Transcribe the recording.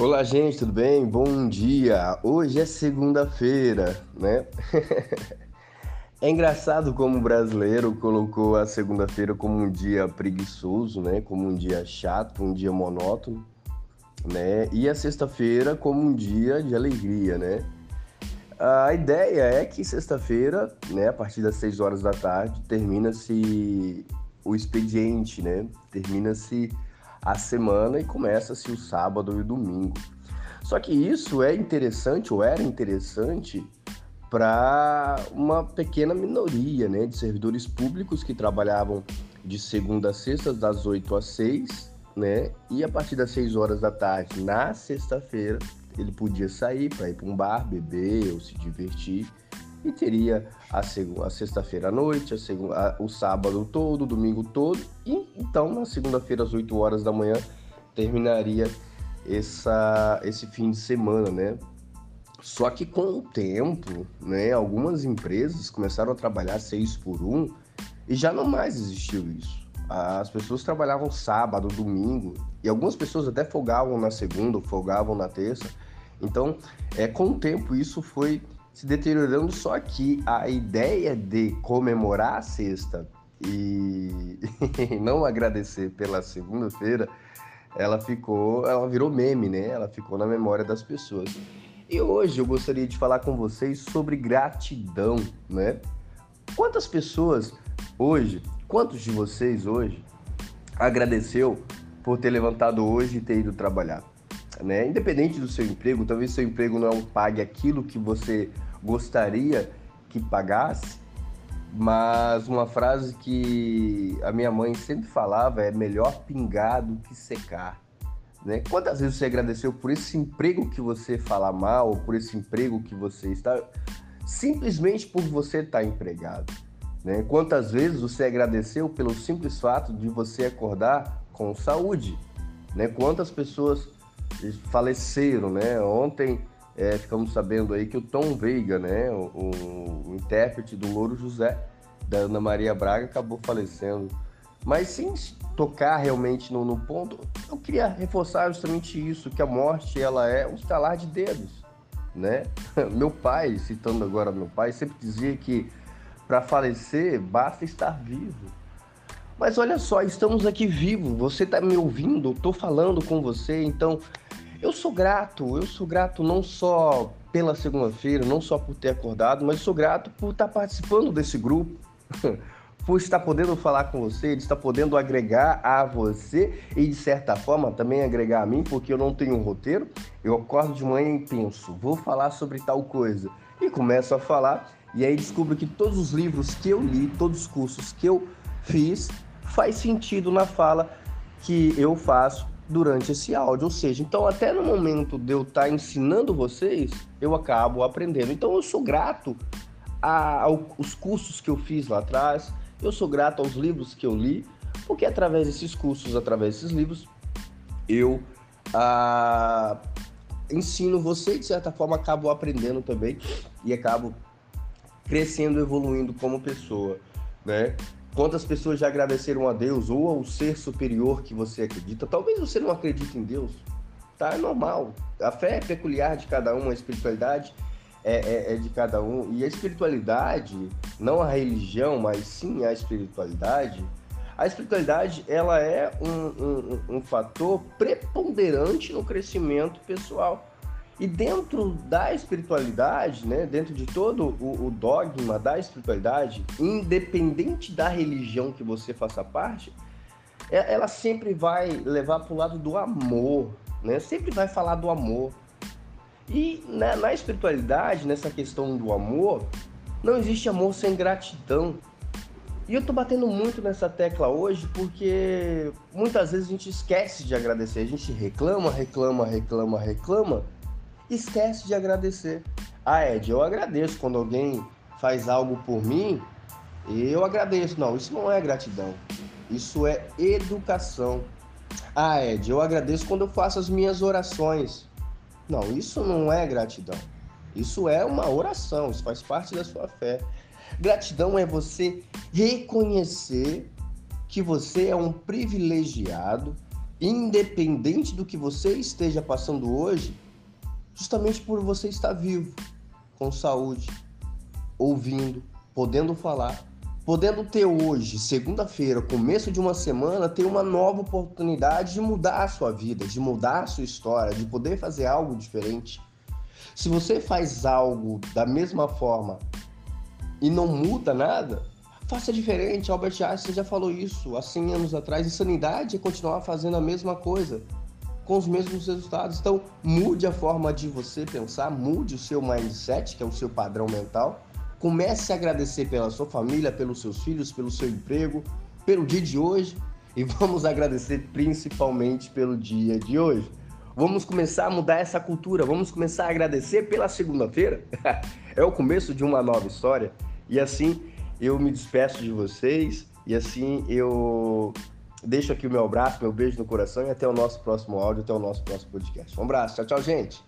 Olá, gente, tudo bem? Bom dia! Hoje é segunda-feira, né? é engraçado como o brasileiro colocou a segunda-feira como um dia preguiçoso, né? Como um dia chato, um dia monótono, né? E a sexta-feira como um dia de alegria, né? A ideia é que sexta-feira, né, a partir das 6 horas da tarde, termina-se o expediente, né? Termina-se a semana e começa-se o sábado e o domingo. Só que isso é interessante, ou era interessante, para uma pequena minoria né, de servidores públicos que trabalhavam de segunda a sexta, das 8 às 6, né? E a partir das 6 horas da tarde, na sexta-feira, ele podia sair para ir para um bar, beber ou se divertir e teria a, a sexta-feira à noite, a segunda, a, o sábado todo, o domingo todo, e então na segunda-feira às 8 horas da manhã terminaria essa, esse fim de semana, né? Só que com o tempo, né, algumas empresas começaram a trabalhar seis por um e já não mais existiu isso. As pessoas trabalhavam sábado, domingo e algumas pessoas até folgavam na segunda, folgavam na terça. Então, é com o tempo isso foi se deteriorando, só que a ideia de comemorar a sexta e não agradecer pela segunda-feira, ela ficou, ela virou meme, né? Ela ficou na memória das pessoas. E hoje eu gostaria de falar com vocês sobre gratidão, né? Quantas pessoas hoje, quantos de vocês hoje agradeceu por ter levantado hoje e ter ido trabalhar? Né? Independente do seu emprego, talvez seu emprego não pague aquilo que você gostaria que pagasse, mas uma frase que a minha mãe sempre falava é melhor pingar do que secar. Né? Quantas vezes você agradeceu por esse emprego que você fala mal, por esse emprego que você está, simplesmente por você estar empregado? Né? Quantas vezes você agradeceu pelo simples fato de você acordar com saúde? Né? Quantas pessoas faleceram, né? Ontem é, ficamos sabendo aí que o Tom Veiga, né, o, o, intérprete do Louro José, da Ana Maria Braga, acabou falecendo. Mas sem tocar realmente no, no, ponto, eu queria reforçar justamente isso, que a morte ela é um estalar de dedos, né? Meu pai, citando agora meu pai, sempre dizia que para falecer basta estar vivo. Mas olha só, estamos aqui vivos, você está me ouvindo, estou falando com você, então eu sou grato, eu sou grato não só pela segunda-feira, não só por ter acordado, mas sou grato por estar participando desse grupo, por estar podendo falar com você, de estar podendo agregar a você e de certa forma também agregar a mim, porque eu não tenho um roteiro. Eu acordo de manhã e penso, vou falar sobre tal coisa e começo a falar e aí descubro que todos os livros que eu li, todos os cursos que eu fiz, faz sentido na fala que eu faço durante esse áudio. Ou seja, então até no momento de eu estar tá ensinando vocês, eu acabo aprendendo. Então eu sou grato aos cursos que eu fiz lá atrás, eu sou grato aos livros que eu li, porque através desses cursos, através desses livros, eu ah, ensino você de certa forma acabo aprendendo também e acabo crescendo, evoluindo como pessoa, né? Quantas pessoas já agradeceram a Deus ou ao ser superior que você acredita? Talvez você não acredite em Deus, tá? É normal. A fé é peculiar de cada um, a espiritualidade é, é, é de cada um. E a espiritualidade, não a religião, mas sim a espiritualidade, a espiritualidade ela é um, um, um fator preponderante no crescimento pessoal. E dentro da espiritualidade, né, dentro de todo o, o, dogma da espiritualidade, independente da religião que você faça parte, é, ela sempre vai levar para o lado do amor, né? Sempre vai falar do amor. E na, na espiritualidade, nessa questão do amor, não existe amor sem gratidão. E eu tô batendo muito nessa tecla hoje porque muitas vezes a gente esquece de agradecer. A gente reclama, reclama, reclama, reclama esquece de agradecer. Ah, Ed, eu agradeço quando alguém faz algo por mim, eu agradeço. Não, isso não é gratidão. Isso é educação. Ah, Ed, eu agradeço quando eu faço as minhas orações. Não, isso não é gratidão. Isso é uma oração, isso faz parte da sua fé. Gratidão é você reconhecer que você é um privilegiado independente do que você esteja passando hoje, justamente por você estar vivo, com saúde, ouvindo, podendo falar, podendo ter hoje, segunda-feira, começo de uma semana, ter uma nova oportunidade de mudar a sua vida, de mudar a sua história, de poder fazer algo diferente. Se você faz algo da mesma forma e não muda nada, faça diferente. Albert Einstein já falou isso há 100 anos atrás. Insanidade é continuar fazendo a mesma coisa com os mesmos resultados. Então, mude a forma de você pensar, mude o seu mindset, que é o seu padrão mental. Comece a agradecer pela sua família, pelos seus filhos, pelo seu emprego, pelo dia de hoje e vamos agradecer principalmente pelo dia de hoje. Vamos começar a mudar essa cultura, vamos começar a agradecer pela segunda-feira. é o começo de uma nova história e assim eu me despeço de vocês e assim eu Deixo aqui o meu abraço, meu beijo no coração e até o nosso próximo áudio, até o nosso próximo podcast. Um abraço, tchau, tchau, gente!